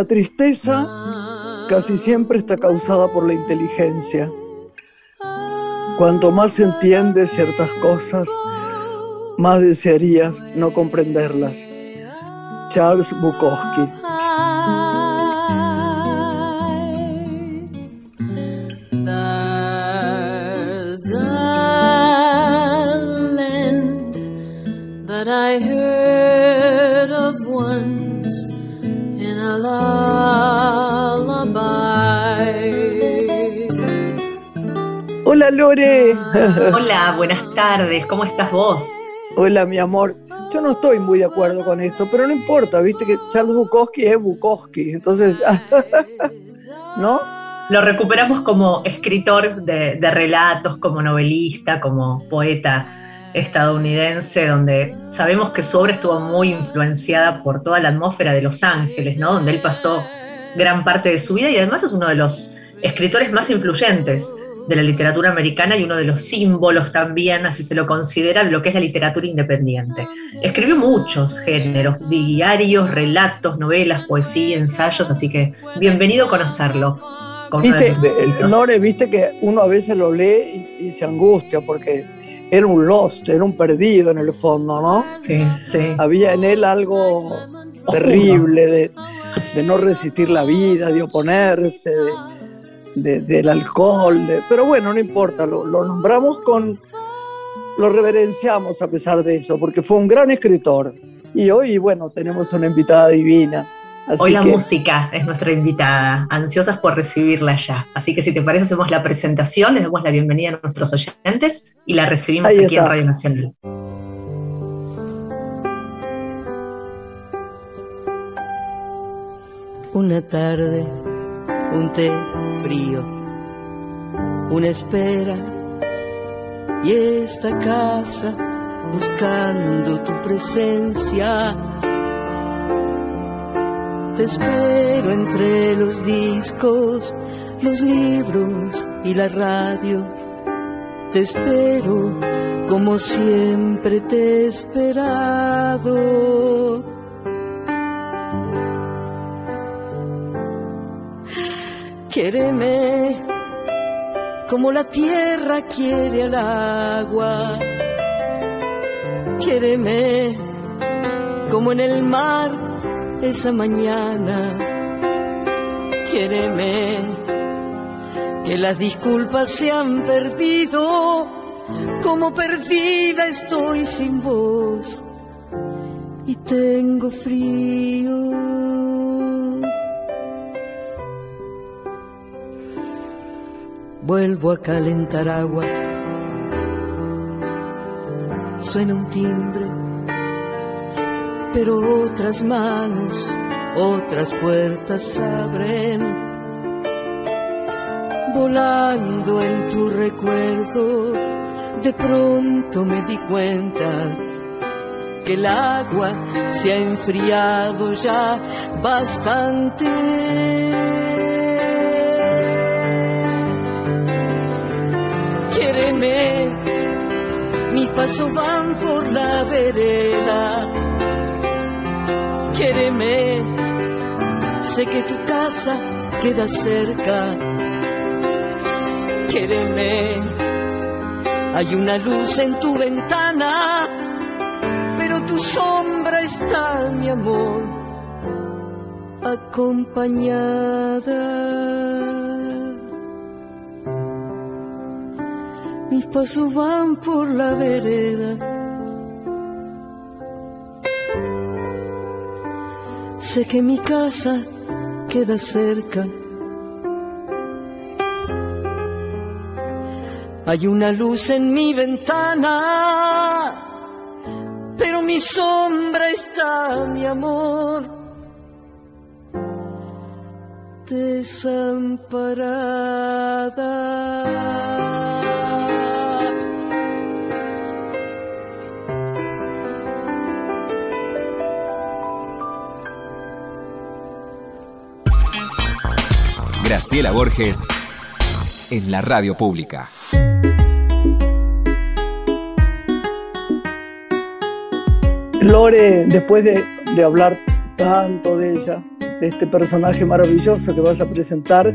La tristeza casi siempre está causada por la inteligencia. Cuanto más entiendes ciertas cosas, más desearías no comprenderlas. Charles Bukowski. Hola Lore. Hola, buenas tardes. ¿Cómo estás vos? Hola, mi amor. Yo no estoy muy de acuerdo con esto, pero no importa, viste que Charles Bukowski es Bukowski, entonces, ¿no? Lo recuperamos como escritor de, de relatos, como novelista, como poeta estadounidense, donde sabemos que su obra estuvo muy influenciada por toda la atmósfera de Los Ángeles, ¿no? Donde él pasó gran parte de su vida y además es uno de los escritores más influyentes de la literatura americana y uno de los símbolos también, así se lo considera, de lo que es la literatura independiente. Escribió muchos géneros, diarios, relatos, novelas, poesía, ensayos, así que bienvenido a conocerlo. Viste, Lore, viste que uno a veces lo lee y, se angustia porque era un lost, era un perdido en el fondo, ¿no? Sí, sí. Había en él algo terrible de, de no resistir la vida, de oponerse, de, del alcohol, pero bueno, no importa, lo, nombramos con, lo reverenciamos a pesar de eso, porque fue un gran escritor. Y hoy, bueno, tenemos una invitada divina. hoy la música es nuestra invitada, ansiosas por recibirla ya. Así que si te parece, hacemos la presentación, les damos la bienvenida a nuestros oyentes y la recibimos aquí en Radio Nacional. Una tarde un té frío, una espera y esta casa buscando tu presencia. Te espero entre los discos, los libros y la radio. Te espero como siempre te he esperado Quiereme como la tierra quiere al agua. Quiereme como en el mar esa mañana. Quiereme que las disculpas se han perdido, como perdida estoy sin voz y tengo frío. Vuelvo a calentar agua. Suena un timbre, pero otras manos, otras puertas abren. Volando en tu recuerdo, de pronto me di cuenta que el agua se ha enfriado ya bastante. Mis pasos van por la vereda. Quéreme, sé que tu casa queda cerca. Quéreme, hay una luz en tu ventana, pero tu sombra está, mi amor, acompañada. Pasos van por la vereda. Sé que mi casa queda cerca. Hay una luz en mi ventana, pero mi sombra está, mi amor, desamparada. Graciela Borges en la radio pública. Lore, después de, hablar tanto de ella, este personaje maravilloso que vas a presentar.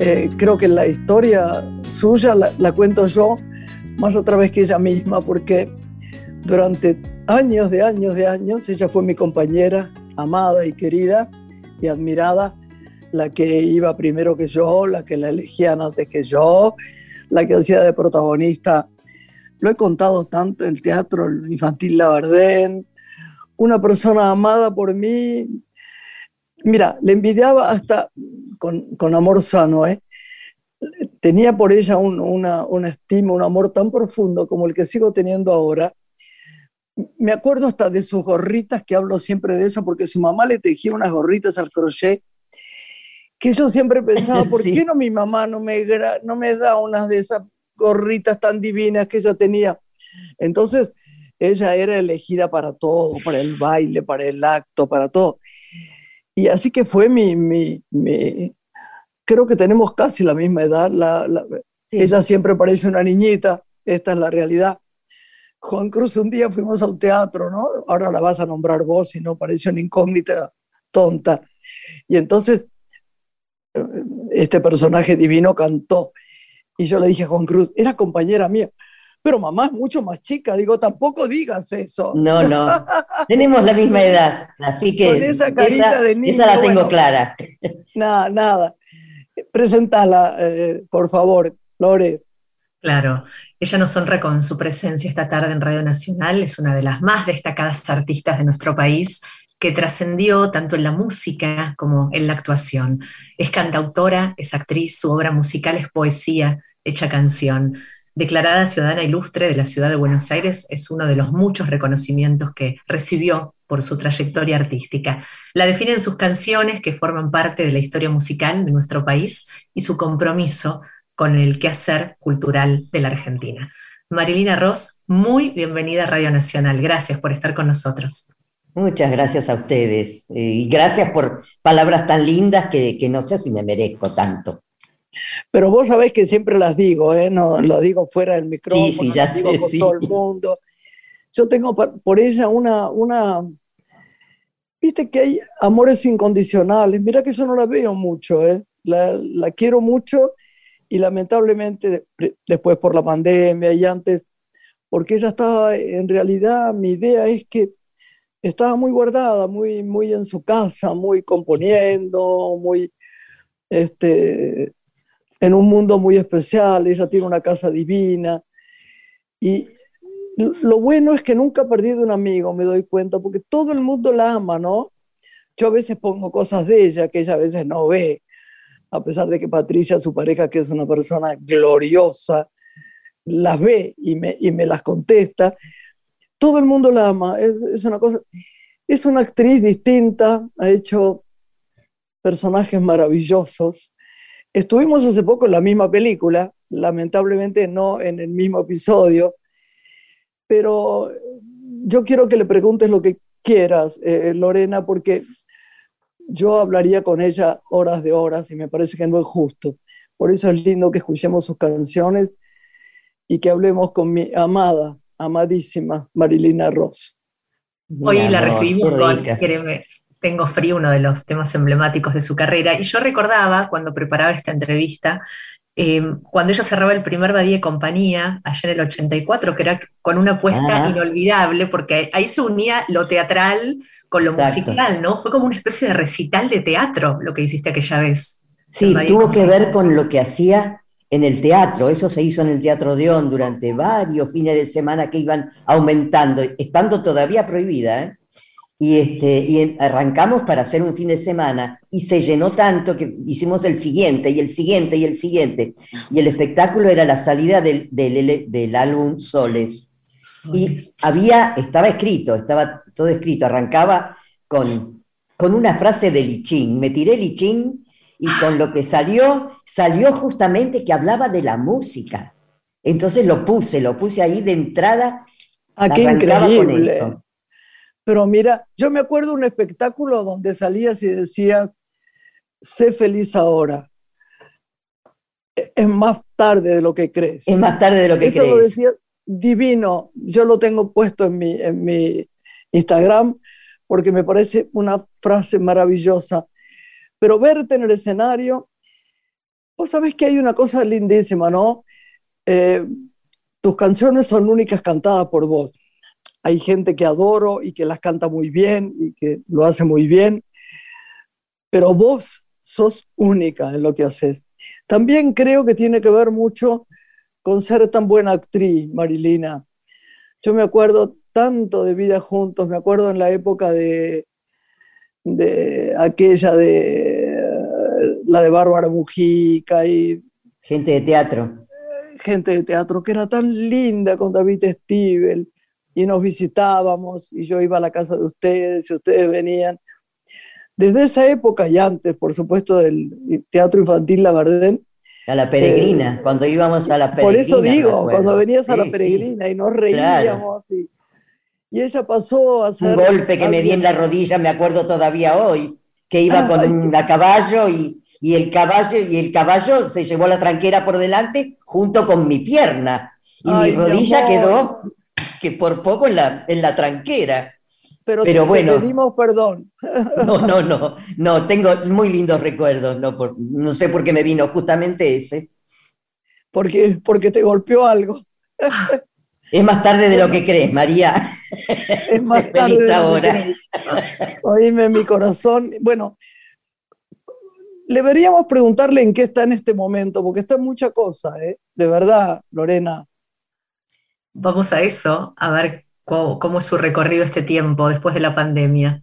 Eh, creo que la historia suya la, la, cuento yo más a través que ella misma, porque durante años de años de años ella fue mi compañera, amada y querida y admirada, la que iba primero que yo, la que la elegían antes que yo, la que hacía de protagonista. Lo he contado tanto en el teatro infantil Labardén, una persona amada por mí. Mira, le envidiaba hasta con, con amor sano, ¿eh? Tenía por ella un, una, una estima, un amor tan profundo como el que sigo teniendo ahora. Me acuerdo hasta de sus gorritas, que hablo siempre de eso, porque su mamá le tejía unas gorritas al crochet que yo siempre pensaba, ¿por qué no mi mamá no me, no me da unas de esas gorritas tan divinas que ella tenía? Entonces, ella era elegida para todo, para el baile, para el acto, para todo. Y así que fue mi, mi, creo que tenemos casi la misma edad. La, Ella siempre parece una niñita, esta es la realidad. Juan Cruz, un día fuimos a un teatro, ¿no? Ahora la vas a nombrar vos y no parece una incógnita tonta. Y entonces este personaje divino cantó. Y yo le dije a Juan Cruz, era compañera mía, pero mamá es mucho más chica, digo, tampoco digas eso. No, no, tenemos la misma edad, así que esa, carita de esa la tengo clara. Nada, nada. Presentala, eh, por favor, Lore. Claro, ella nos honra con su presencia esta tarde en Radio Nacional, es una de las más destacadas artistas de nuestro país que trascendió tanto en la música como en la actuación. Es cantautora, es actriz, su obra musical es poesía hecha canción. Declarada ciudadana ilustre de la ciudad de Buenos Aires, es uno de los muchos reconocimientos que recibió por su trayectoria artística. La definen sus canciones que forman parte de la historia musical de nuestro país y su compromiso con el quehacer cultural de la Argentina. Marilina Ross, muy bienvenida a Radio Nacional. Gracias por estar con nosotros. Muchas gracias a ustedes eh, y gracias por palabras tan lindas que, que, no sé si me merezco tanto. Pero vos sabés que siempre las digo, ¿eh? no lo digo fuera del micrófono, sí, sí, ya sé, digo con sí. todo el mundo. Yo tengo por ella una, una, viste que hay amores incondicionales. Mira que yo no la veo mucho, ¿eh? la, la quiero mucho y lamentablemente después por la pandemia y antes, porque ella estaba, en realidad mi idea es que estaba muy guardada, muy, muy en su casa, muy componiendo, muy este, en un mundo muy especial. Ella tiene una casa divina. Y lo bueno es que nunca ha perdido un amigo, me doy cuenta, porque todo el mundo la ama, ¿no? Yo a veces pongo cosas de ella que ella a veces no ve, a pesar de que Patricia, su pareja, que es una persona gloriosa, las ve y me, y me las contesta todo el mundo la ama, es, una cosa, es una actriz distinta, ha hecho personajes maravillosos. Estuvimos hace poco en la misma película, lamentablemente no en el mismo episodio, pero yo quiero que le preguntes lo que quieras, eh, Lorena, porque yo hablaría con ella horas de horas y me parece que no es justo. Por eso es lindo que escuchemos sus canciones y que hablemos con mi amada amadísima Marilina Ross. Hoy la recibimos con Tengo frío, uno de los temas emblemáticos de su carrera. Y yo recordaba cuando preparaba esta entrevista, em, cuando ella cerraba el primer Badía de Compañía, allá en el 84, que era con una apuesta inolvidable, porque ahí se unía lo teatral con lo musical, ¿no? Fue como una especie de recital de teatro lo que hiciste aquella vez. Sí, tuvo que ver con lo que hacía en el teatro, eso se hizo en el Teatro de On durante varios fines de semana que iban aumentando, estando todavía prohibida, ¿eh? y, este, y arrancamos para hacer un fin de semana y se llenó tanto que hicimos el siguiente y el siguiente y el siguiente. Y el espectáculo era la salida del, del, del álbum Soles. Y había, estaba escrito, estaba todo escrito, arrancaba con, con una frase de Lichín, me tiré Lichín y con lo que salió, salió justamente que hablaba de la música. Entonces lo puse, lo puse ahí de entrada. Ah, qué increíble. Pero mira, yo me acuerdo de un espectáculo donde salías y decías, sé feliz ahora. E-, es más tarde de lo que crees. Es más tarde de lo que Eso crees. lo decía divino. Yo lo tengo puesto en mi, en mi Instagram porque me parece una frase maravillosa. Pero verte en el escenario, vos sabés que hay una cosa lindísima, ¿no? Eh, tus canciones son únicas cantadas por vos. Hay gente que adoro y que las canta muy bien y que lo hace muy bien, pero vos sos única en lo que haces. También creo que tiene que ver mucho con ser tan buena actriz, Marilina. Yo me acuerdo tanto de vida juntos, me acuerdo en la época de, de aquella de la de Bárbara Mujica y gente de teatro gente de teatro que era tan linda con David Stiebel y nos visitábamos y yo iba a la casa de ustedes y ustedes venían. Desde esa época y antes, por supuesto, del Teatro Infantil La Verdén. A la peregrina, eh, cuando íbamos a la peregrina. Por eso digo, cuando venías a la peregrina y nos reíamos. Y, y, ella pasó a. Un golpe que me di en la rodilla, me acuerdo todavía hoy, que iba con un a caballo y y el caballo, y el caballo se llevó la tranquera por delante junto con mi pierna. Y mi rodilla quedó que por poco en la, en la tranquera. Pero, Pero bueno, pedimos perdón. No, no, no, no, tengo muy lindos recuerdos, no, por, no sé por qué me vino justamente ese. Porque, porque te golpeó algo. Es más tarde de lo que crees, María. Es más tarde ahora. Oíme mi corazón. Bueno, deberíamos preguntarle en qué está en este momento, porque está en mucha cosa, ¿eh? de verdad, Lorena. Vamos a eso, a ver cómo, es su recorrido este tiempo después de la pandemia.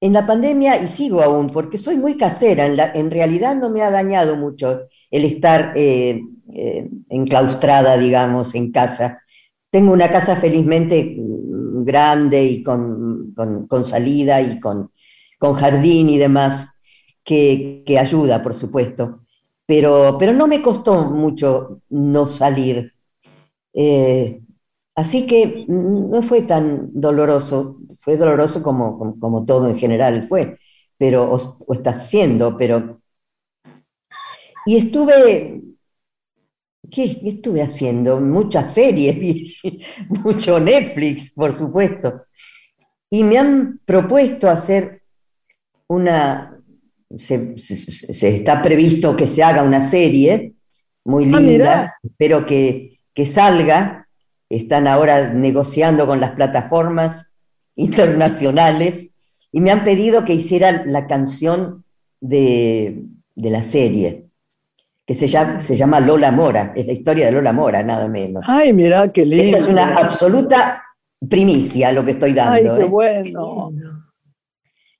En la pandemia, y sigo aún, porque soy muy casera, en, realidad no me ha dañado mucho el estar eh, eh, enclaustrada, digamos, en casa. Tengo una casa felizmente grande y con, salida y con, con jardín y demás, que, ayuda, por supuesto, pero, pero no me costó mucho no salir. Eh, así que no fue tan doloroso, fue doloroso como, como, todo en general fue, pero, o, está siendo, pero... Y estuve ¿Qué, estuve haciendo? Muchas series, mucho Netflix, por supuesto. Y me han propuesto hacer una, se, está previsto que se haga una serie muy ah, linda, espero que, que, salga. Están ahora negociando con las plataformas internacionales y me han pedido que hiciera la canción de, de la serie, que se llama, se llama Lola Mora, es la historia de Lola Mora, nada menos. Ay, mira, qué lindo. es una absoluta primicia lo que estoy dando. Ay, qué ¿eh?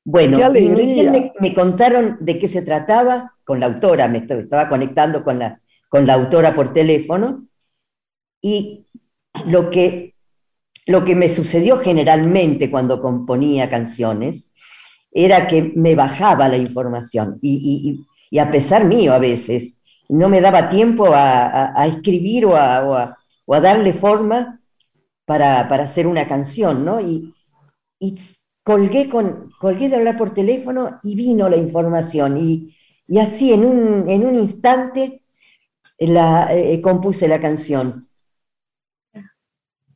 Bueno. Bueno, me, contaron de qué se trataba con la autora, me estaba conectando con la, con la autora por teléfono, y lo que, lo que me sucedió generalmente cuando componía canciones era que me bajaba la información, y, a pesar mío a veces, no me daba tiempo a, escribir o a, darle forma para, hacer una canción, ¿no? Y, y colgué, con, colgué de hablar por teléfono y vino la información. Y, así, en un, en un instante, la, eh, compuse la canción.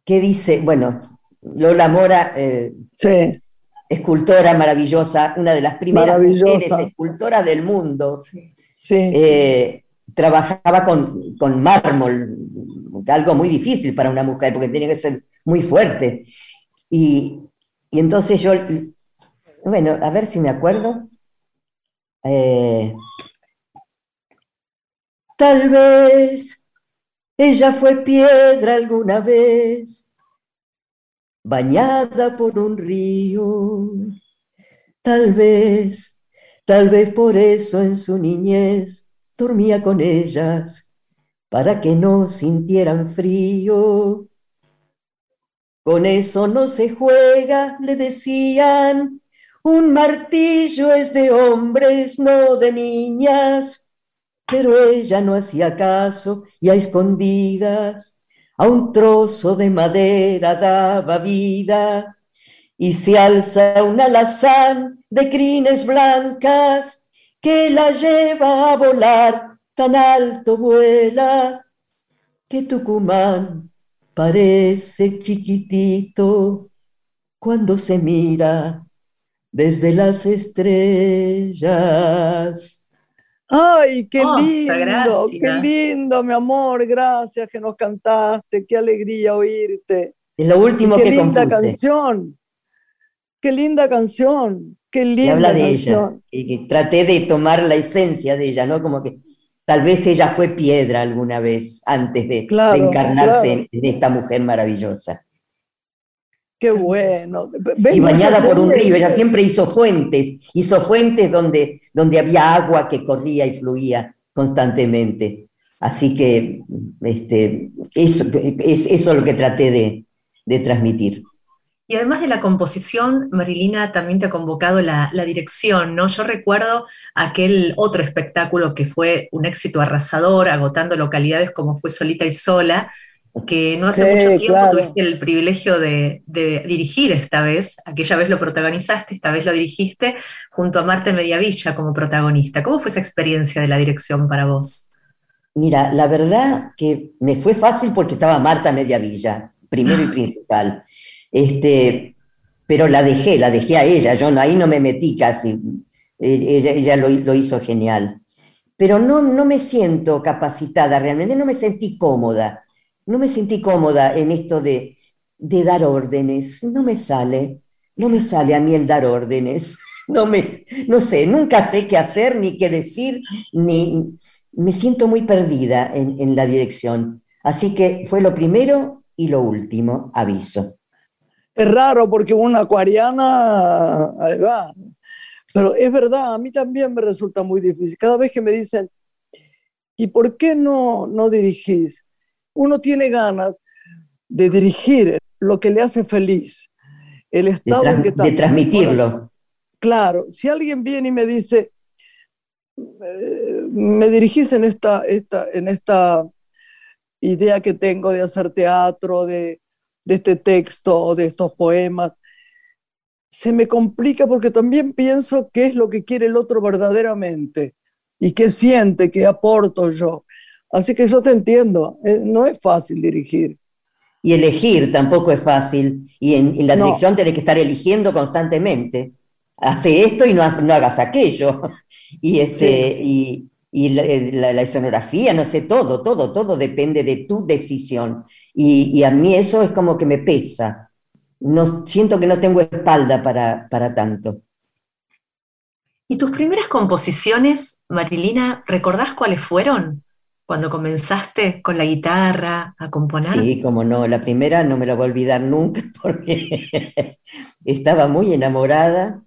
Que dice, bueno, Lola Mora, eh, escultora maravillosa, una de las primeras mujeres escultoras del mundo. Eh, trabajaba con, con, mármol, algo muy difícil para una mujer, porque tiene que ser muy fuerte. Y, y entonces yo, bueno, a ver si me acuerdo. Eh, tal vez ella fue piedra alguna vez, bañada por un río. Tal vez, tal vez por eso en su niñez dormía con ellas, para que no sintieran frío. Con eso no se juega, le decían. Un martillo es de hombres, no de niñas. Pero ella no hacía caso y a escondidas a un trozo de madera daba vida. Y se alza un alazán de crines blancas que la lleva a volar, tan alto vuela que Tucumán parece chiquitito cuando se mira desde las estrellas. Ay, qué lindo, qué lindo, mi amor, gracias que nos cantaste, qué alegría oírte. Es lo último qué que linda canción, qué linda canción, qué linda y habla de canción. ella, y traté de tomar la esencia de ella, ¿no? Como que tal vez ella fue piedra alguna vez antes de, Claro, encarnarse claro. en, en esta mujer maravillosa. Qué bueno. Y bañada por un río, ella siempre siempre hizo fuentes, hizo fuentes donde, donde había agua que corría y fluía constantemente. Así que este, eso, es, eso es lo que traté de, de transmitir. Y además de la composición, Marilina también te ha convocado la, la dirección, ¿no? Yo recuerdo aquel otro espectáculo que fue un éxito arrasador, agotando localidades como fue Solita y Sola, que no hace Sí, mucho tiempo claro. tuviste el privilegio de, de dirigir esta vez, aquella vez lo protagonizaste, esta vez lo dirigiste junto a Marta Mediavilla como protagonista. ¿Cómo fue esa experiencia de la dirección para vos? Mira, la verdad que me fue fácil porque estaba Marta Mediavilla, primero y principal. Este, pero la dejé, la dejé a ella, yo no, ahí no me metí casi. Eh, Ella, ella lo, hizo genial. Pero no, no me siento capacitada realmente, no me sentí cómoda. No me sentí cómoda en esto de, dar órdenes. No me sale, no me sale a mí el dar órdenes. No me, no sé, nunca sé qué hacer, ni qué decir, ni me siento muy perdida en la dirección. Así que fue lo primero y lo último, aviso. Es raro porque una acuariana, ahí va. Pero es verdad, a mí también me resulta muy difícil. Cada vez que me dicen, ¿y por qué no, no dirigís? Uno tiene ganas de dirigir lo que le hace feliz, el De, estado en que está. de transmitirlo. Claro, si alguien viene y me dice, eh, me dirigís en esta, esta, en esta idea que tengo de hacer teatro, de, de este texto o de estos poemas, se me complica porque también pienso qué es lo que quiere el otro verdaderamente y qué siente, qué aporto yo. Así que yo te entiendo, eh, no es fácil dirigir. Y elegir tampoco es fácil. Y en, en la No. dirección tenés que estar eligiendo constantemente. Hace esto y no, no hagas aquello. Y, este, y, y la, la- la escenografía, no sé, todo, todo, todo depende de tu decisión. Y, y a mí eso es como que me pesa. No, siento que no tengo espalda para, para tanto. ¿Y tus primeras composiciones, Marilina, recordás cuáles fueron? Cuando comenzaste con la guitarra a componer. Sí, como no, la primera no me la voy a olvidar nunca porque estaba muy enamorada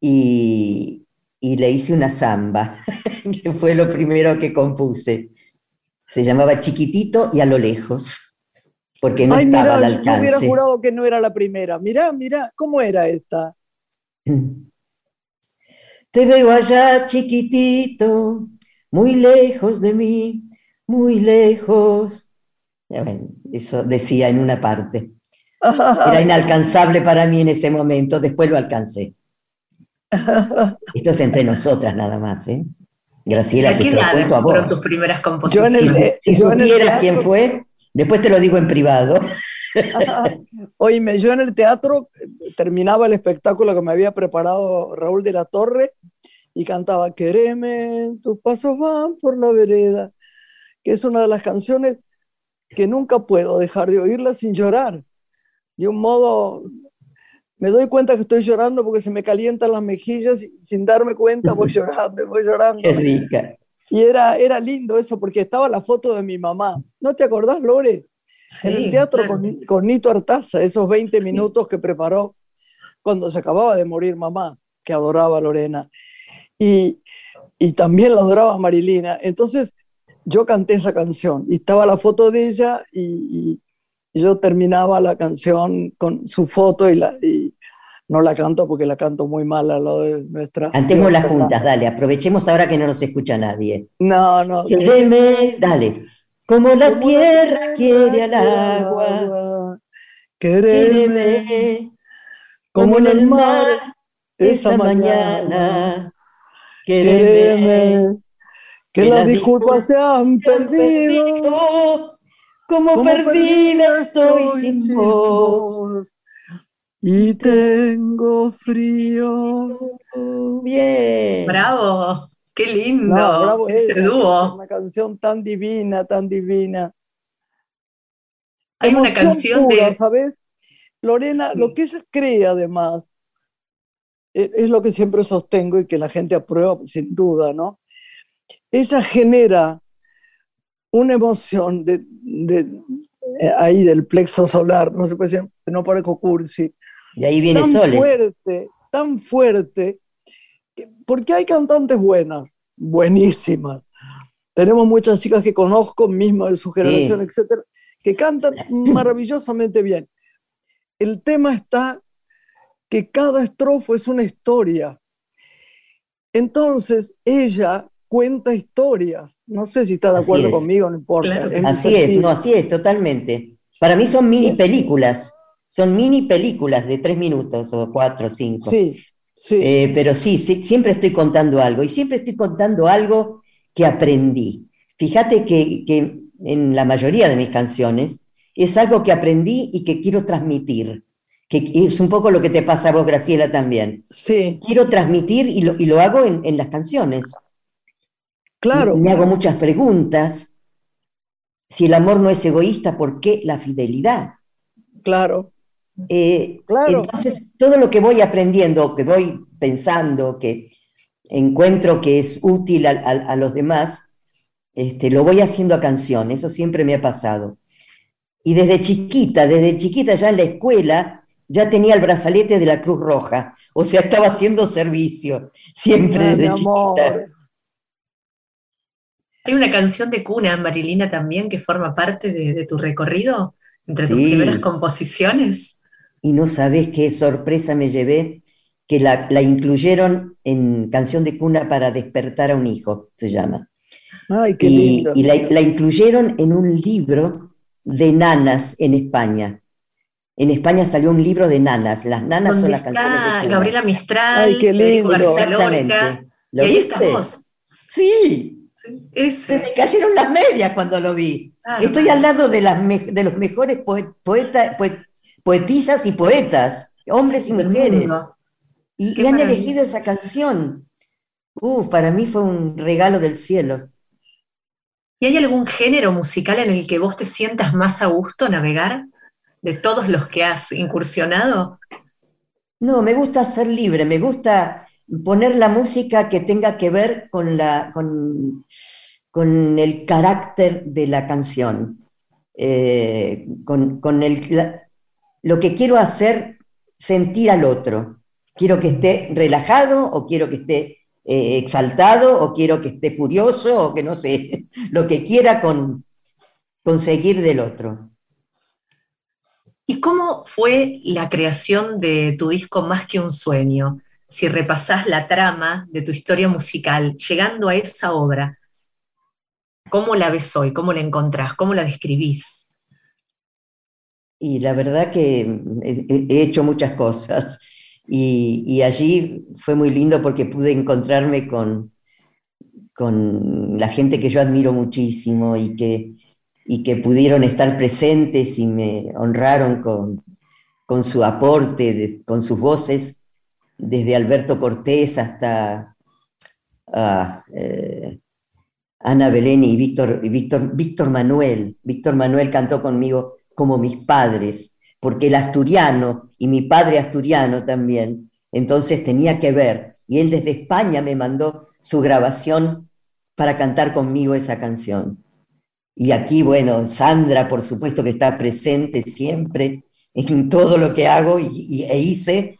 y, y le hice una samba, que fue lo primero que compuse. Se llamaba Chiquitito y a lo lejos, porque no Ay, estaba mira, al yo hubiera alcance. jurado que no era la primera. Mirá, mirá, ¿cómo era esta? Te veo allá chiquitito, muy lejos de mí, muy lejos. Eso decía en una parte. Era inalcanzable para mí en ese momento, después lo alcancé. Esto es entre nosotras nada más, ¿eh? Graciela, ¿A que qué te lo cuento a fueron vos. tus primeras Yo en composiciones? el, eh, Si yo en el supieras quién teatro- fue, después te lo digo en privado. Oíme, yo en el teatro eh, terminaba el espectáculo que me había preparado Raúl de la Torre y cantaba Quereme, tus pasos van por la vereda, que es una de las canciones que nunca puedo dejar de oírla sin llorar. De un modo, me doy cuenta que estoy llorando porque se me calientan las mejillas y sin darme cuenta voy llorando, voy llorando. Qué rica. Y era, era lindo eso porque estaba la foto de mi mamá. ¿No te acordás, Lore? en el Sí, teatro claro. con, con Nito Artaza, esos 20 Sí. minutos que preparó cuando se acababa de morir mamá, que adoraba a Lorena. Y, y también la adoraba Marilina. Entonces yo canté esa canción y estaba la foto de ella y- y yo terminaba la canción con su foto y, la, y no la canto porque la canto muy mal al lado de nuestra... Cantémosla diosa. juntas, dale, aprovechemos ahora que no nos escucha nadie. No, no. Quereme, dale. Como la Como tierra quiere al agua, quéreme, como en el mar esa mañana, quéreme. Quereme, que las disculpas se han perdido. Como como perdida estoy sin vos. y tengo frío. Bien. Bravo, qué lindo. No, bravo ella, dúo. Una canción tan divina, tan divina. Hay una canción pura, de. ¿sabes? Lorena, Sí. lo que ella cree además, e- es lo que siempre sostengo y que la gente aprueba sin duda, ¿no? Ella genera una emoción de, de- eh, ahí del plexo solar, no se puede decir, no parezco cursi, Y ahí viene tan Soles. fuerte, tan fuerte, que- porque hay cantantes buenas, buenísimas. Tenemos muchas chicas que conozco, mismas de su generación, etcétera, que cantan maravillosamente bien. El tema está que cada estrofa es una historia. Entonces, ella cuenta historias. No sé si está de acuerdo es. conmigo, no importa. Claro Así es, no, así es, totalmente. Para mí son mini películas, son mini películas de tres minutos o cuatro o cinco. Sí, sí. Eh, pero sí, sí, siempre estoy contando algo y siempre estoy contando algo que aprendí. Fíjate que, que en la mayoría de mis canciones es algo que aprendí y que quiero transmitir, que es un poco lo que te pasa a vos, Graciela, también. sí, Quiero transmitir y lo, y lo hago en, en las canciones. Claro. Me hago muchas preguntas. Si el amor no es egoísta, ¿por qué la fidelidad? Claro, Eh, Claro. Entonces, todo lo que voy aprendiendo, que voy pensando, que encuentro que es útil a, a- a los demás, este, lo voy haciendo a canción, eso siempre me ha pasado. Y desde chiquita, desde chiquita ya en la escuela, ya tenía el brazalete de la Cruz Roja, o sea, estaba haciendo servicio, siempre desde amor. Hay una canción de cuna, Marilina, también, que forma parte de, de tu recorrido, entre tus Sí. primeras composiciones. Y no sabés qué sorpresa me llevé, que la, la incluyeron en Canción de Cuna para despertar a un hijo, se llama. Ay, qué y, lindo. y la, la incluyeron en un libro de nanas en España. En España salió un libro de nanas. Las nanas son las canciones de. Gabriela Mistral, Ay, qué lindo. García Lorca, Exactamente. y ¿Lo ahí viste? estás vos. Sí, se me cayeron las medias cuando lo vi. Claro. Estoy al lado de, las de los mejores poe- poeta- poe- poetisas y poetas, hombres Sí, y mujeres. Y, han elegido esa canción. Uh, para mí fue un regalo del cielo. ¿Y hay algún género musical en el que vos te sientas más a gusto navegar? De todos los que has incursionado. No, me gusta ser libre, me gusta poner la música que tenga que ver con, la, con, con el carácter de la canción, eh, con, con el, lo que quiero hacer sentir al otro. Quiero que esté relajado o quiero que esté eh, exaltado o quiero que esté furioso o que no sé, lo que quiera con, conseguir del otro. ¿Y cómo fue la creación de tu disco Más que un sueño? Si repasás la trama de tu historia musical, llegando a esa obra, ¿cómo la ves hoy? ¿Cómo la encontrás? ¿Cómo la describís? Y la verdad que he, he- he hecho muchas cosas. Y, allí fue muy lindo porque pude encontrarme con, con la gente que yo admiro muchísimo y que, y que pudieron estar presentes y me honraron con, con su aporte, con sus voces, desde Alberto Cortés hasta ah, eh, Ana Belén y Víctor, Víctor, Víctor Manuel. Víctor Manuel cantó conmigo como mis padres, porque el asturiano y mi padre asturiano también, entonces tenía que ver. Y él desde España me mandó su grabación para cantar conmigo esa canción. Y aquí, bueno, Sandra, por supuesto que está presente siempre en todo lo que hago y, y- e hice,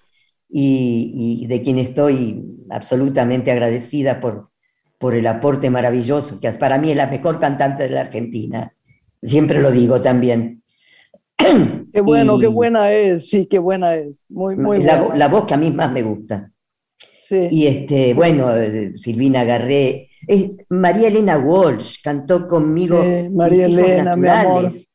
y, y de quien estoy absolutamente agradecida por, por el aporte maravilloso, que para mí es la mejor cantante de la Argentina. Siempre lo digo también. Qué bueno, Y qué buena es, sí, qué buena es. Muy, muy la, buena. vo- la voz que a mí más me gusta. Sí. Y este, bueno, eh, Silvina Garré, es- María Elena Walsh cantó conmigo Sí, María Mis hijos Elena, naturales,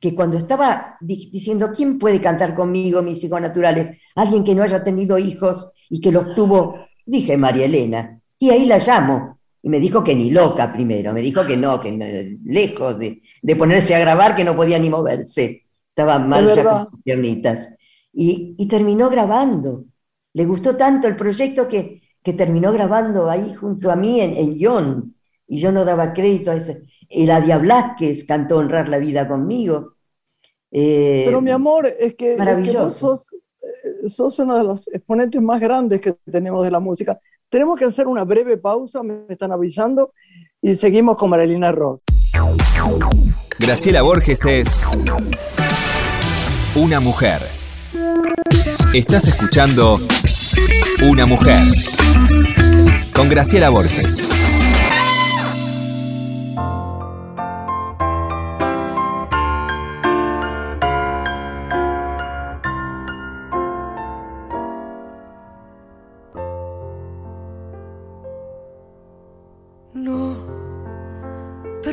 que cuando estaba di- diciendo, ¿quién puede cantar conmigo mis hijos naturales? Alguien que no haya tenido hijos y que los tuvo, dije María Elena, y ahí la llamo. Y me dijo que ni loca primero, me dijo que no, que no, lejos de, de ponerse a grabar, que no podía ni moverse, estaba mal ya con sus piernitas. y, terminó grabando. Le gustó tanto el proyecto que, que terminó grabando ahí junto a mí en, en Yon, y yo no daba crédito a ese. Eladia Blasquez cantó Honrar la Vida conmigo. Eh, Pero mi amor, es que, vos eh, sos, uno de los exponentes más grandes que tenemos de la música. Tenemos que hacer una breve pausa, me están avisando, y seguimos con Marilina Ross. Graciela Borges es una mujer. Estás escuchando Una mujer con Graciela Borges.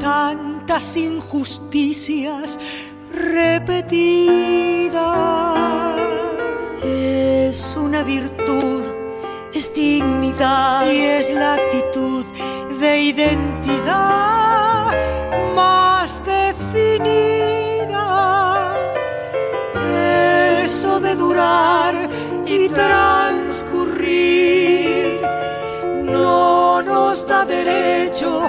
tantas injusticias repetidas. Es una virtud, es dignidad y es la actitud de identidad más definida. Eso de durar y transcurrir no nos da derecho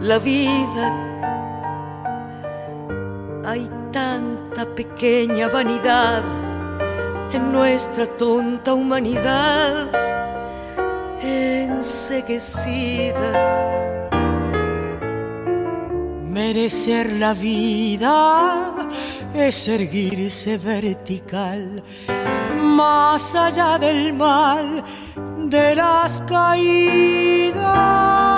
la vida. Hay tanta pequeña vanidad en nuestra tonta humanidad enseguecida. Merecer la vida es erguirse vertical, más allá del mal, de las caídas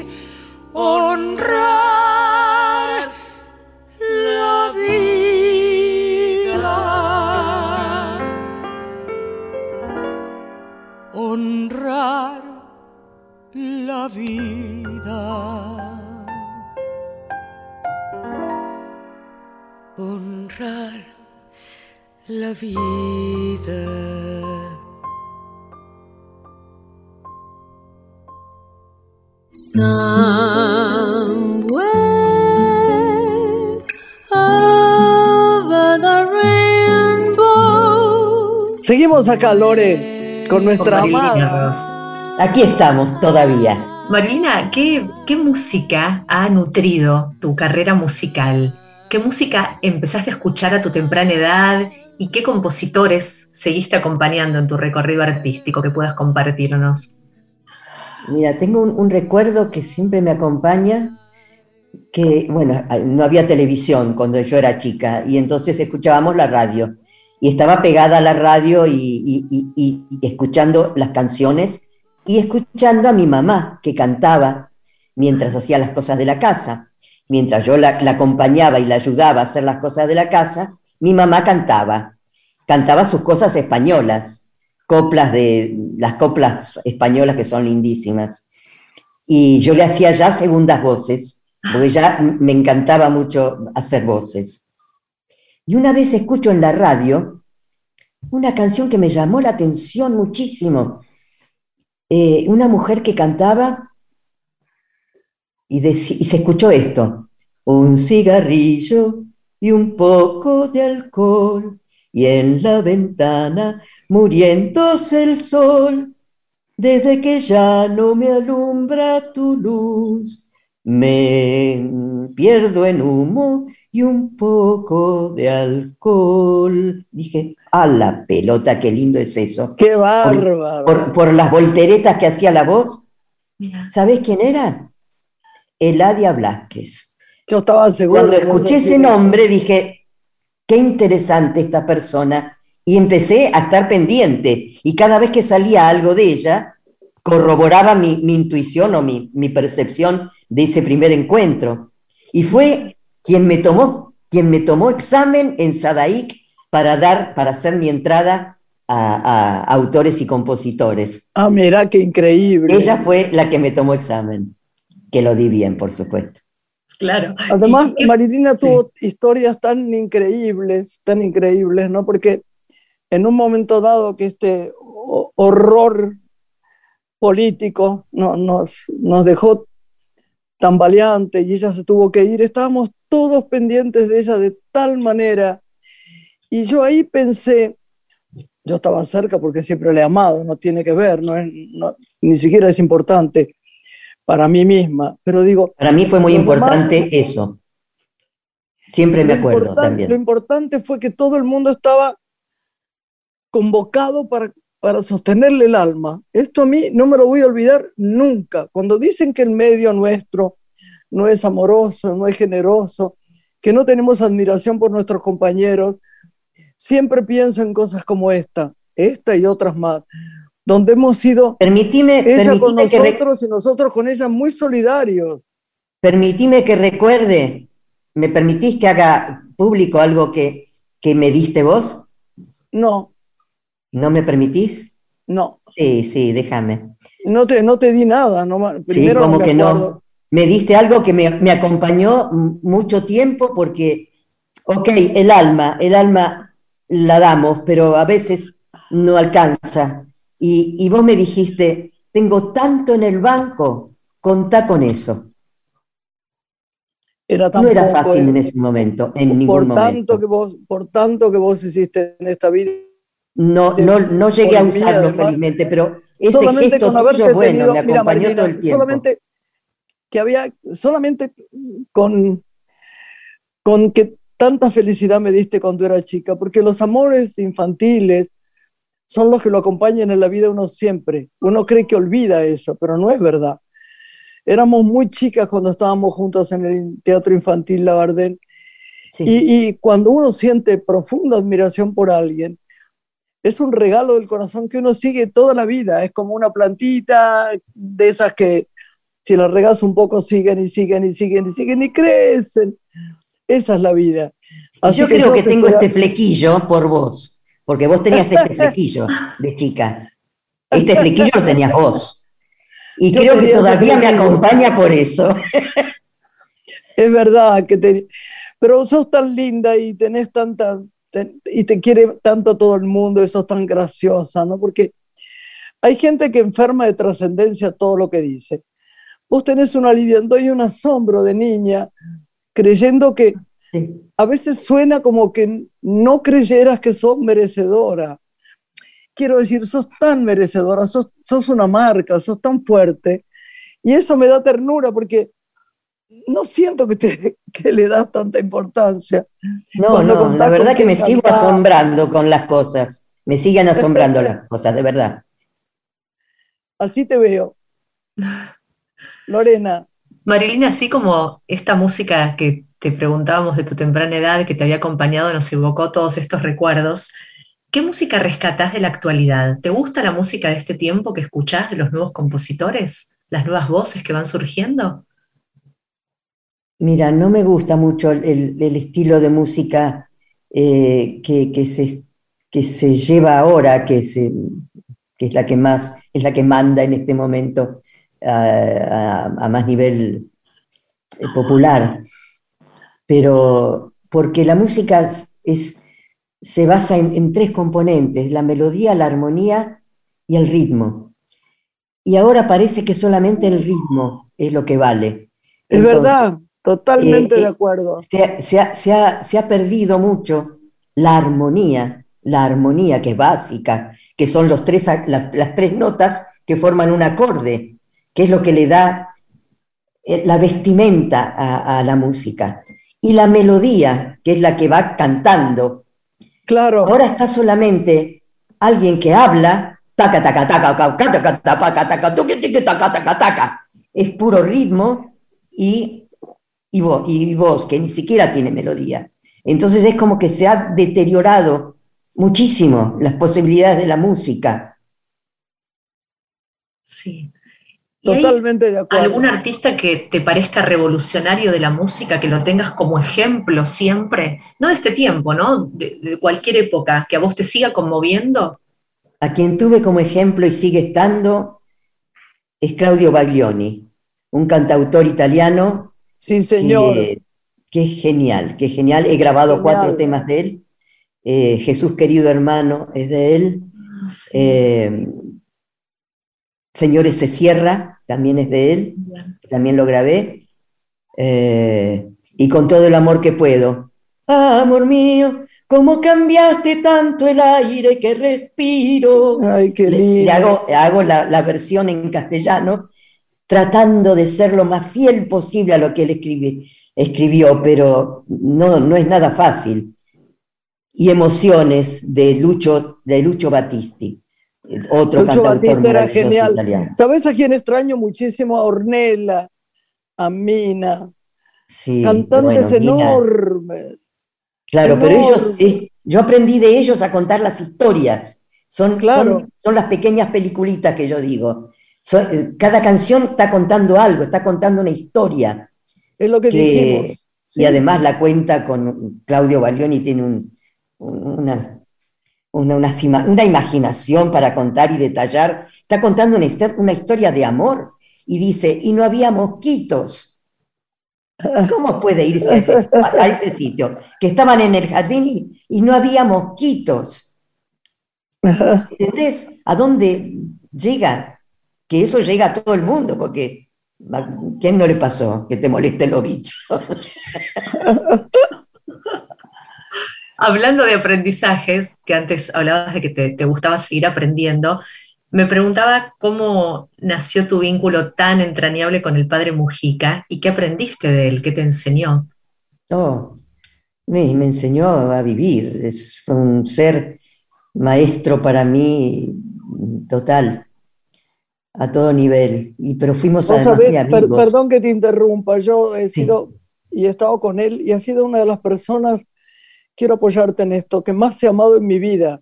honrar la vida. Honrar la vida. Honrar la vida. Seguimos acá, Lore, con nuestra amada. Aquí estamos todavía. Marilina, ¿qué, ¿qué música ha nutrido tu carrera musical? ¿Qué música empezaste a escuchar a tu temprana edad y qué compositores seguiste acompañando en tu recorrido artístico que puedas compartirnos? Mira, tengo un, recuerdo que siempre me acompaña, que, bueno, no había televisión cuando yo era chica y entonces escuchábamos la radio y estaba pegada a la radio y, escuchando las canciones y escuchando a mi mamá que cantaba mientras hacía las cosas de la casa. Mientras yo la acompañaba y la ayudaba a hacer las cosas de la casa, mi mamá cantaba. Cantaba sus cosas españolas coplas de las coplas españolas que son lindísimas. Y yo le hacía ya segundas voces, porque ya me encantaba mucho hacer voces. Y una vez escucho en la radio una canción que me llamó la atención muchísimo. Eh, una mujer que cantaba y, y se escuchó esto, un cigarrillo y un poco de alcohol, y en la ventana muriéndose el sol, desde que ya no me alumbra tu luz, me pierdo en humo y un poco de alcohol. Dije, a la pelota, qué lindo es eso. Qué bárbaro. Por, las volteretas que hacía la voz. ¿Sabés quién era? Eladia Blasquez. Yo estaba seguro. Cuando escuché ese nombre dije, qué interesante esta persona. Y empecé a estar pendiente. Y cada vez que salía algo de ella, corroboraba mi, intuición o mi, mi percepción de ese primer encuentro. Y fue quien me tomó, quien me tomó examen en Sadaic para dar, para hacer mi entrada a, autores y compositores. Ah, mira, qué increíble. Ella fue la que me tomó examen, que lo di bien, por supuesto. Claro. Además, Marilina tuvo historias tan increíbles, tan increíbles, ¿no? Porque en un momento dado que este horror político no, nos, nos dejó tambaleante y ella se tuvo que ir, estábamos todos pendientes de ella de tal manera. Y yo ahí pensé, yo estaba cerca porque siempre le he amado, no tiene que ver, no es, ni siquiera es importante para mí misma, pero digo... Para mí fue muy importante eso. Siempre me acuerdo también. Lo importante fue que todo el mundo estaba convocado para, para sostenerle el alma. Esto a mí no me lo voy a olvidar nunca. Cuando dicen que el medio nuestro no es amoroso, no es generoso, que no tenemos admiración por nuestros compañeros, siempre pienso en cosas como esta, esta y otras más, donde hemos sido permitime, ella con nosotros y nosotros con ella muy solidarios. Permitime que recuerde, ¿me permitís que haga público algo que, que me diste vos? No. ¿No me permitís? No. Sí, sí, déjame. No te, no te di nada, no, primero sí, como que no me diste algo que me, acompañó mucho tiempo porque, ok, el alma, el alma la damos, pero a veces no alcanza. Y, vos me dijiste, tengo tanto en el banco, contá con eso. Era no era fácil en ese momento, en ningún por tanto Que vos, por tanto que vos hiciste en esta vida. No, no, no llegué a usarlo felizmente, pero ese gesto tuyo, bueno, me acompañó todo el tiempo que había solamente con, con que tanta felicidad me diste cuando era chica, porque los amores infantiles son los que lo acompañan en la vida uno siempre. Uno cree que olvida eso, pero no es verdad. Éramos muy chicas cuando estábamos juntas en el Teatro Infantil Labardén. Y, y cuando uno siente profunda admiración por alguien, es un regalo del corazón que uno sigue toda la vida. Es como una plantita de esas que si la regas un poco, siguen y siguen y siguen y siguen y crecen. Esa es la vida. yo creo que tengo este flequillo por vos, porque vos tenías este flequillo de chica. Este flequillo lo tenías vos. Y creo que todavía me acompaña por eso. Es verdad que te... Pero sos tan linda y tenés tanta... y te quiere tanto todo el mundo, y sos tan graciosa, ¿no? Porque hay gente que enferma de trascendencia todo lo que dice vos tenés un aliviando y un asombro de niña, creyendo que a veces suena como que no creyeras que sos merecedora. Quiero decir, sos tan merecedora, sos, sos una marca, sos tan fuerte. Y eso me da ternura porque no siento que, te, que le das tanta importancia. No, no, la verdad que me sigo asombrando con las cosas. Me siguen asombrando las cosas, de verdad. Así te veo. Lorena. Marilina, así como esta música que te preguntábamos de tu temprana edad, que te había acompañado, nos evocó todos estos recuerdos, ¿qué música rescatás de la actualidad? ¿Te gusta la música de este tiempo que escuchás de los nuevos compositores? ¿Las nuevas voces que van surgiendo? Mira, no me gusta mucho el, estilo de música eh, que, se, que se lleva ahora, que, se, que es la que más, es la que manda en este momento a, más nivel eh, popular, pero porque la música es, se basa en, tres componentes, la melodía, la armonía y el ritmo. Y ahora parece que solamente el ritmo es lo que vale. Es verdad, totalmente de acuerdo. Se, ha, perdido mucho la armonía, la armonía que es básica, que son los tres, las, tres notas que forman un acorde, que es lo que le da eh, la vestimenta a, la música. Y la melodía, que es la que va cantando. Claro. Ahora está solamente alguien que habla, taca, taca, taca, taca, taca, taca, taca, taca, taca, Es puro ritmo y, y, voz, y voz, que ni siquiera tiene melodía. Entonces es como que se ha deteriorado muchísimo las posibilidades de la música. Sí. Totalmente de acuerdo. ¿Algún artista que te parezca revolucionario de la música, que lo tengas como ejemplo siempre? No de este tiempo, ¿no? De, cualquier época, que a vos te siga conmoviendo. A quien tuve como ejemplo y sigue estando es Claudio Baglioni, un cantautor italiano. Sí, señor. Que, es genial, que es genial. He grabado cuatro temas de él. Eh, Jesús querido hermano es de él. Ah, eh, Señores se cierra, también es de él, también lo grabé. Eh, y con todo el amor que puedo. amor mío, ¿cómo cambiaste tanto el aire que respiro? Ay, qué lindo. hago, hago la, versión en castellano, tratando de ser lo más fiel posible a lo que él escribió, pero no, no es nada fácil. Y emociones de Lucho, de Lucho Battisti. Otro cantautor era genial. ¿Sabes a quién extraño muchísimo? A Ornella, a Mina. Sí, cantantes enormes. Claro, pero ellos, yo aprendí de ellos a contar las historias. Son, claro. son, las pequeñas peliculitas que yo digo. Eh, cada canción está contando algo, está contando una historia. Es lo que, dijimos. Y además la cuenta con Claudio Baglioni, tiene un, una, una, una, imaginación para contar y detallar. Está contando una, una historia de amor y dice, y no había mosquitos. ¿Cómo puede irse a ese, sitio? Que estaban en el jardín y, no había mosquitos. ¿Entendés? ¿A dónde llega? Que eso llega a todo el mundo, porque ¿quién no le pasó que te moleste los bichos? Hablando de aprendizajes, que antes hablabas de que te, gustaba seguir aprendiendo, me preguntaba cómo nació tu vínculo tan entrañable con el padre Mujica y qué aprendiste de él, qué te enseñó. Oh, me, enseñó a vivir, es un ser maestro para mí total, a todo nivel. Y, pero fuimos a perdón que te interrumpa, yo he sido y he estado con él y ha sido una de las personas quiero apoyarte en esto, que más he amado en mi vida.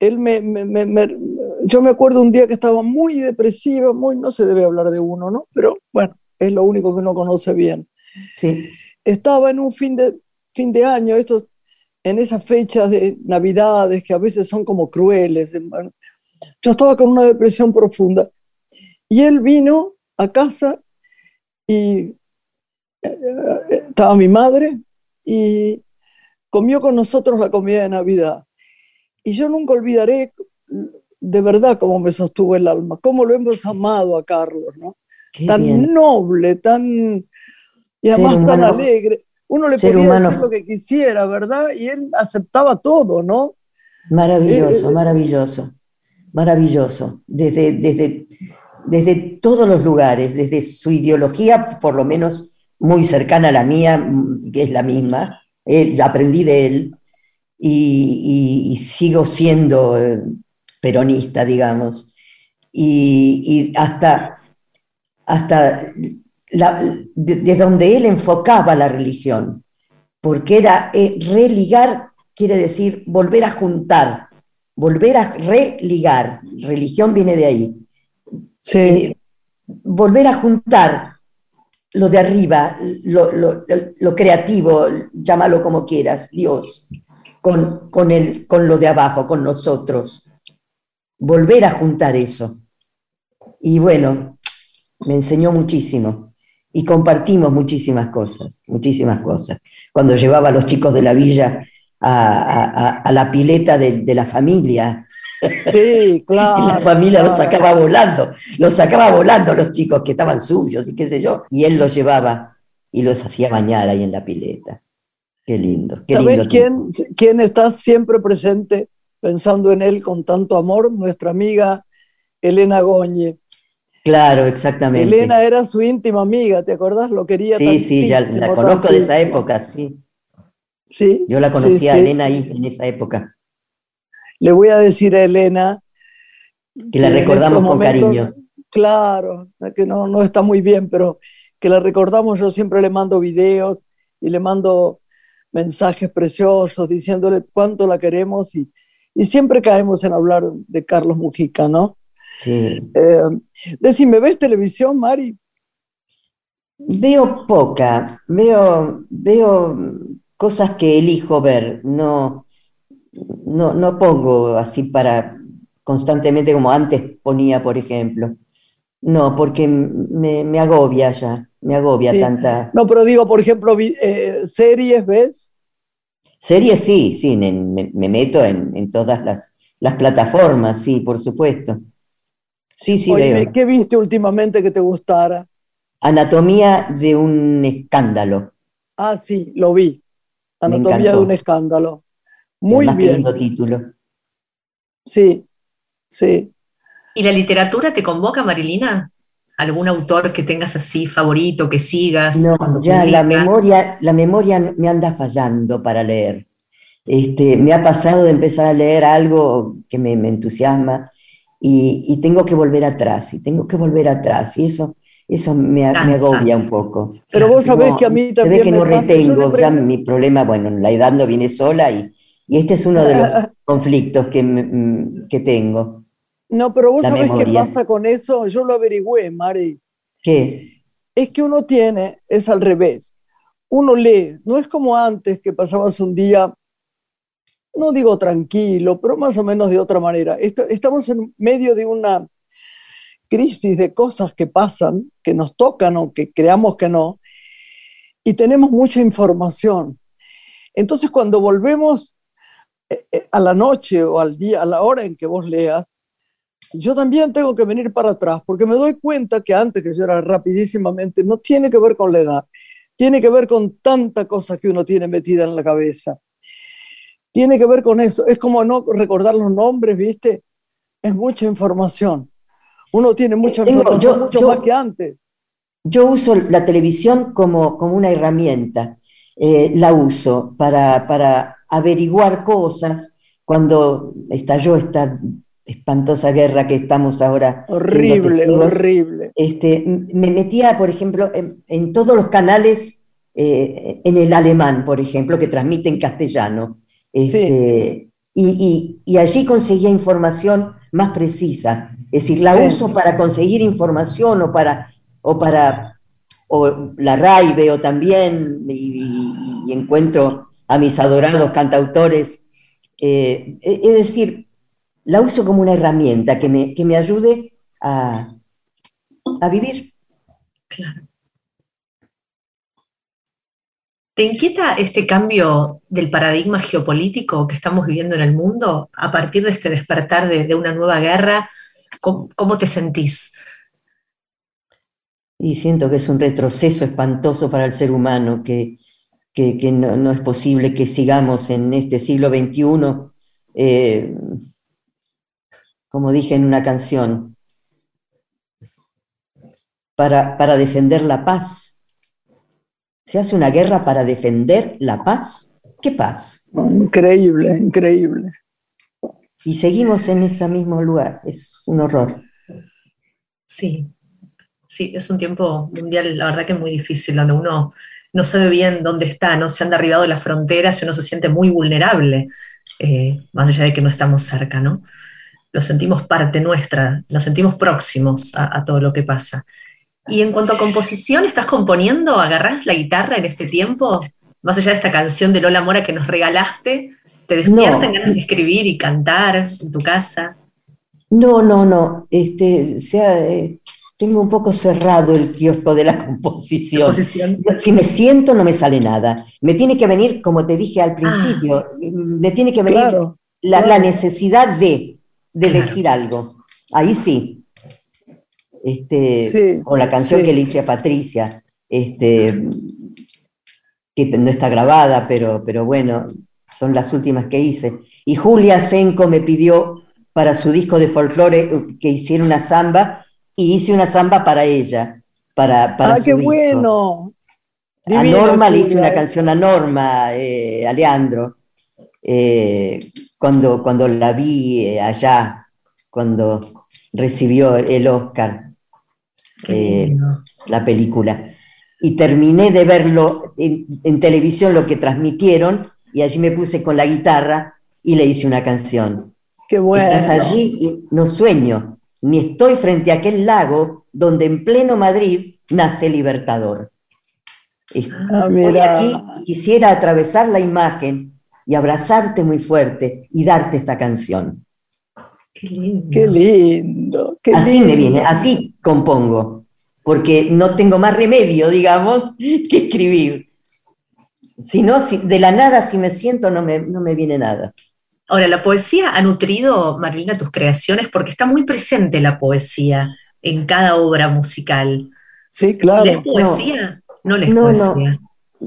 Él me, yo me acuerdo un día que estaba muy depresiva, muy, no se debe hablar de uno, ¿no? Pero bueno, es lo único que uno conoce bien. Sí. Estaba en un fin de, fin de año, estos, en esas fechas de navidades que a veces son como crueles. yo estaba con una depresión profunda. Y él vino a casa y eh, eh, estaba mi madre y comió con nosotros la comida de Navidad. Y yo nunca olvidaré de verdad cómo me sostuvo el alma, cómo lo hemos amado a Carlos, ¿no? tan noble, tan... Y además tan alegre. Uno le podía decir lo que quisiera, ¿verdad? Y él aceptaba todo, ¿no? Maravilloso, eh, eh, maravilloso, maravilloso. Desde, desde, desde todos los lugares, desde su ideología, por lo menos muy cercana a la mía, que es la misma, aprendí de él y, sigo siendo eh, peronista, digamos. Y, hasta, hasta de, donde él enfocaba la religión, porque era eh, religar, quiere decir volver a juntar, volver a religar, religión viene de ahí. Sí. Eh, volver a juntar lo de arriba, lo, creativo, llámalo como quieras, Dios, con, con, el, con lo de abajo, con nosotros. Volver a juntar eso. Y bueno, me enseñó muchísimo y compartimos muchísimas cosas, muchísimas cosas. Cuando llevaba a los chicos de la villa a, la pileta de, la familia. Sí, claro. y la familia los sacaba volando, los sacaba volando los chicos que estaban sucios y qué sé yo, y él los llevaba y los hacía bañar ahí en la pileta. Qué lindo. Qué ¿Sabes quién, quién está siempre presente pensando en él con tanto amor? Nuestra amiga Elena Goñe. Claro, exactamente. Elena era su íntima amiga, ¿te acordás? Lo quería Sí, sí, ya la conozco de esa época, sí. Sí. Yo la conocí a Elena ahí en esa época. Le voy a decir a Elena. Que la recordamos con cariño. Claro, que no, no está muy bien, pero que la recordamos. Yo siempre le mando videos y le mando mensajes preciosos diciéndole cuánto la queremos y, y siempre caemos en hablar de Carlos Mujica, ¿no? Sí. Eh, decime, ¿ves televisión, Mari? Veo poca, veo, veo cosas que elijo ver, no, no, no pongo así para constantemente como antes ponía, por ejemplo. No, porque me, agobia ya, me agobia tanta... No, pero digo, por ejemplo, eh, series, ¿ves? Series sí, sí, me, meto en, todas las, las, plataformas, sí, por supuesto. Sí, sí, veo. ¿Qué viste últimamente que te gustara? Anatomía de un escándalo. Ah, sí, lo vi. Anatomía de un escándalo. Muy bien. lindo título. Sí, sí. ¿Y la literatura te convoca, Marilina? ¿Algún autor que tengas así favorito, que sigas? No, ya la memoria, la memoria me anda fallando para leer. Este, me ha pasado de empezar a leer algo que me, entusiasma y, tengo que volver atrás, y tengo que volver atrás, y eso, eso me, agobia un poco. Pero vos sabés que a mí también. Se ve que no retengo, ya mi problema, bueno, la edad no viene sola y, y este es uno de los conflictos que, mm, que tengo. No, pero vos sabés qué pasa con eso. Yo lo averigüé, Mari. ¿Qué? Es que uno tiene, es al revés. Uno lee, no es como antes que pasabas un día, no digo tranquilo, pero más o menos de otra manera. Estamos en medio de una crisis de cosas que pasan, que nos tocan o que creamos que no, y tenemos mucha información. Entonces, cuando volvemos a la noche o al día, a la hora en que vos leas, yo también tengo que venir para atrás porque me doy cuenta que antes que yo era rapidísimamente, no tiene que ver con la edad, tiene que ver con tanta cosa que uno tiene metida en la cabeza. Tiene que ver con eso. Es como no recordar los nombres, ¿viste? Es mucha información. Uno tiene mucha información, mucho más que antes. Yo uso la televisión como, como una herramienta. Eh, la uso para, para averiguar cosas. Cuando estalló esta espantosa guerra que estamos ahora. Horrible, horrible. Este, me metía, por ejemplo, en, todos los canales eh, en el alemán, por ejemplo, que transmiten castellano. Este, y, allí conseguía información más precisa. Es decir, la uso para conseguir información o para, o para o la RAI veo también y, encuentro a mis adorados cantautores. Eh, es decir, la uso como una herramienta que me, que me ayude a, a vivir. Claro. ¿Te inquieta este cambio del paradigma geopolítico que estamos viviendo en el mundo a partir de este despertar de, una nueva guerra? ¿Cómo, te sentís? Y siento que es un retroceso espantoso para el ser humano, que, no, es posible que sigamos en este siglo XXI como dije en una canción, para, para defender la paz. ¿Se hace una guerra para defender la paz? ¿Qué paz? Increíble, increíble. Y seguimos en ese mismo lugar, es un horror. Sí, sí, es un tiempo mundial, la verdad que es muy difícil, donde uno no sabe bien dónde está, no se han derribado las fronteras y uno se siente muy vulnerable, eh, más allá de que no estamos cerca, ¿no? lo sentimos parte nuestra, nos sentimos próximos a, todo lo que pasa. Y en cuanto a composición, ¿estás componiendo? ¿Agarrás la guitarra en este tiempo? Más allá de esta canción de Lola Mora que nos regalaste, ¿te despiertan ganas de escribir y cantar en tu casa? No, no, no. Este, sea, eh, tengo un poco cerrado el kiosco de la composición. Si me siento no me sale nada. Me tiene que venir, como te dije al principio, ah. me tiene que venir la, necesidad de, decir algo. Ahí sí. Este, o la canción que le hice a Patricia, este, que no está grabada, pero, pero bueno, son las últimas que hice. Y Julia Senko me pidió para su disco de folclore que hiciera una samba y hice una samba para ella. Para, para ¡Ah, qué bueno! a Norma le hice una canción a Norma, eh, Aleandro, eh, cuando, cuando la vi eh, allá, cuando recibió el Oscar, la película. Y terminé de verlo en, televisión, lo que transmitieron, y allí me puse con la guitarra y le hice una canción. Qué bueno. Estás allí y no sueño, ni estoy frente a aquel lago donde en pleno Madrid nace Libertador. Ah, aquí quisiera atravesar la imagen y abrazarte muy fuerte y darte esta canción. Qué lindo. Qué así me viene, así compongo, porque no tengo más remedio, digamos, que escribir. Si no, de la nada, si me siento, no me, no me viene nada. Ahora, la poesía ha nutrido, Marilina, tus creaciones porque está muy presente la poesía en cada obra musical. Sí, claro. ¿Lees poesía? No, no poesía.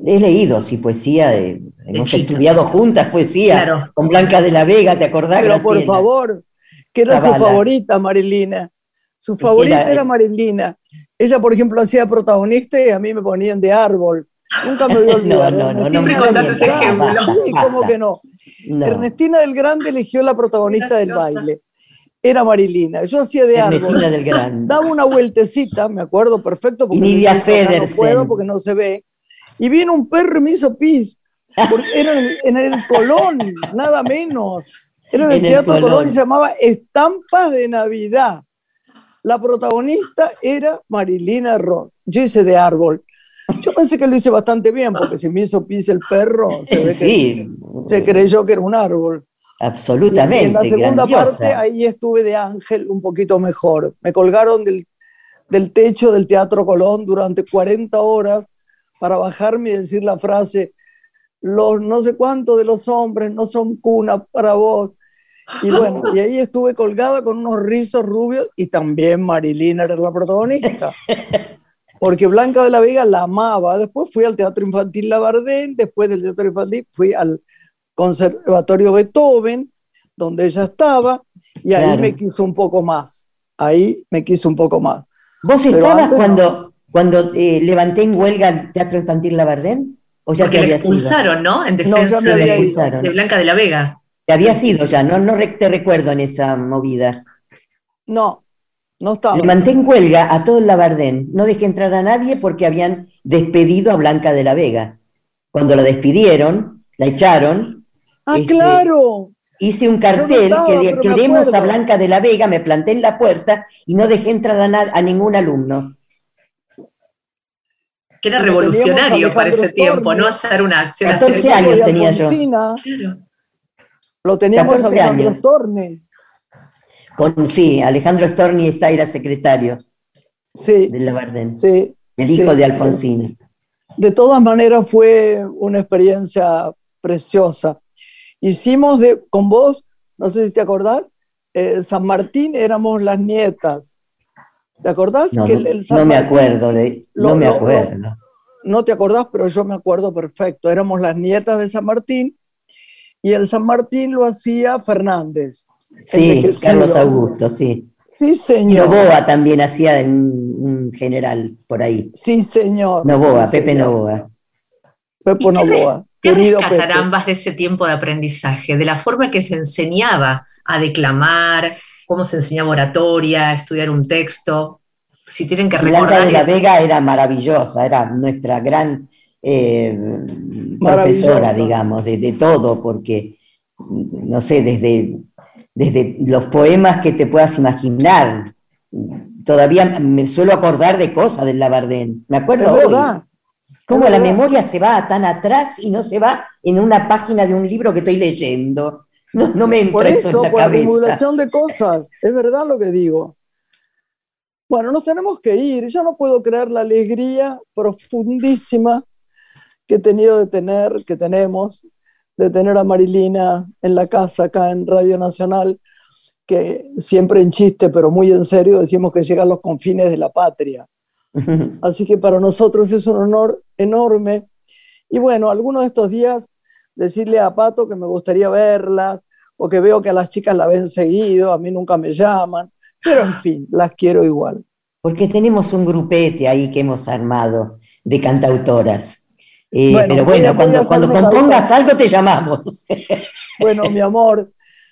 He leído, sí, poesía. hemos estudiado juntas poesía con Blanca de la Vega, ¿te acordás? Pero por favor, que era su favorita, Marilina. Su favorita era, Marilina. Ella, por ejemplo, hacía protagonista y a mí me ponían de árbol. Nunca me voy a olvidar. no, no, no, Siempre contás ese ejemplo. Sí, ¿cómo que no? Ernestina del Grande eligió la protagonista del baile. Era Marilina. Yo hacía de árbol. Del Grande. Daba una vueltecita, me acuerdo perfecto. Porque y no puedo porque no se ve. Y vino un perro y me hizo pis. Porque era en, el Colón, nada menos. Era en el Teatro Colón. y se llamaba Estampas de Navidad. La protagonista era Marilina Roth. Yo hice de árbol. Yo pensé que lo hice bastante bien, porque si me hizo pis el perro, se, ve que se creyó que era un árbol. Absolutamente. en la segunda parte, ahí estuve de ángel un poquito mejor. Me colgaron del, del techo del Teatro Colón durante 40 horas para bajarme y decir la frase, los no sé cuántos de los hombres no son cuna para vos. Y bueno, y ahí estuve colgada con unos rizos rubios y también Marilina era la protagonista porque Blanca de la Vega la amaba. Después fui al Teatro Infantil Labardén, después del Teatro Infantil fui al Conservatorio Beethoven, donde ella estaba, y ahí me quiso un poco más. Ahí me quiso un poco más. ¿Vos estabas cuando, cuando eh, levanté en huelga el Teatro Infantil Labardén? ¿O ya te había expulsaron, ¿no? En defensa de, Blanca de la Vega. Te había sido ya, no, no te recuerdo en esa movida. No, no Le manté en huelga a todo el Labardén. No dejé entrar a nadie porque habían despedido a Blanca de la Vega. Cuando la despidieron, la echaron. ¡Ah, este, claro! Hice un cartel que queremos a Blanca de la Vega, me planté en la puerta y no dejé entrar a, a ningún alumno. Que era revolucionario para ese tiempo, ¿no? Hacer una acción 14 años tenía yo. Lo teníamos a Alejandro Torne. Con, sí, Alejandro Storni está era secretario sí, de la Sí, el hijo de Alfonsina. De todas maneras fue una experiencia preciosa. Hicimos de, con vos, no sé si te acordás, eh, San Martín éramos las nietas. ¿Te acordás? No, no me acuerdo, no me acuerdo. no te acordás, pero yo me acuerdo perfecto. Éramos las nietas de San Martín y el San Martín lo hacía Fernández. Sí, Carlos Augusto, sí. Sí, señor. Novoa también hacía en general por ahí. Sí, señor. Novoa, Pepe Novoa. Pepe Novoa. ¿Qué querido Pepe. ambas de ese tiempo de aprendizaje? De la forma que se enseñaba a declamar, cómo se enseñaba oratoria, a estudiar un texto. Si tienen que recordar. Blanca de la Vega era maravillosa, era nuestra gran eh, profesora, digamos, de, de todo, porque, no sé, desde desde los poemas que te puedas imaginar. Todavía me suelo acordar de cosas del Labardén. Me acuerdo hoy. Cómo la memoria se va tan atrás y no se va en una página de un libro que estoy leyendo. No, no me entra por eso, en la por cabeza. acumulación de cosas. Es verdad lo que digo. Bueno, nos tenemos que ir. Yo no puedo creer la alegría profundísima que he tenido de tener, que tenemos, de tener a Marilina en la casa acá en Radio Nacional, que siempre en chiste, pero muy en serio, decimos que llega a los confines de la patria. Así que para nosotros es un honor enorme. Y bueno, algunos de estos días decirle a Pato que me gustaría verlas, o que veo que a las chicas la ven seguido, a mí nunca me llaman, pero en fin, las quiero igual. Porque tenemos un grupete ahí que hemos armado de cantautoras. Eh, pero bueno, cuando, cuando compongas algo te llamamos. Bueno, mi amor,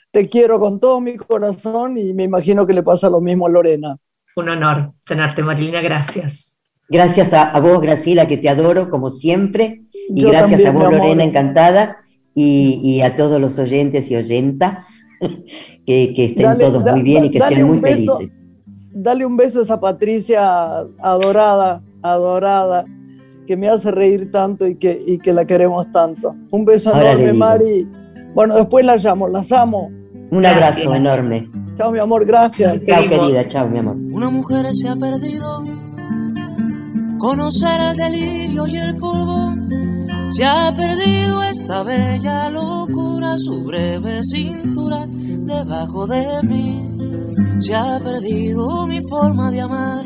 te quiero con todo mi corazón y me imagino que le pasa lo mismo a Lorena. Un honor tenerte, Marilina, gracias. Gracias a, vos, Graciela, que te adoro como siempre. Y gracias a vos, Lorena, encantada. Y, a todos los oyentes y oyentas, que, estén todos muy bien y que sean muy felices. Dale un beso a esa Patricia adorada, adorada, que me hace reír tanto y que, y que la queremos tanto. Un beso enorme, Mari. Bueno, después la llamo, las amo. Un abrazo enorme. Chao, mi amor, gracias. Chao, querida, chao, mi amor. Una mujer se ha perdido. Conocer el delirio y el polvo. Se ha perdido esta bella locura, su breve cintura debajo de mí. Se ha perdido mi forma de amar.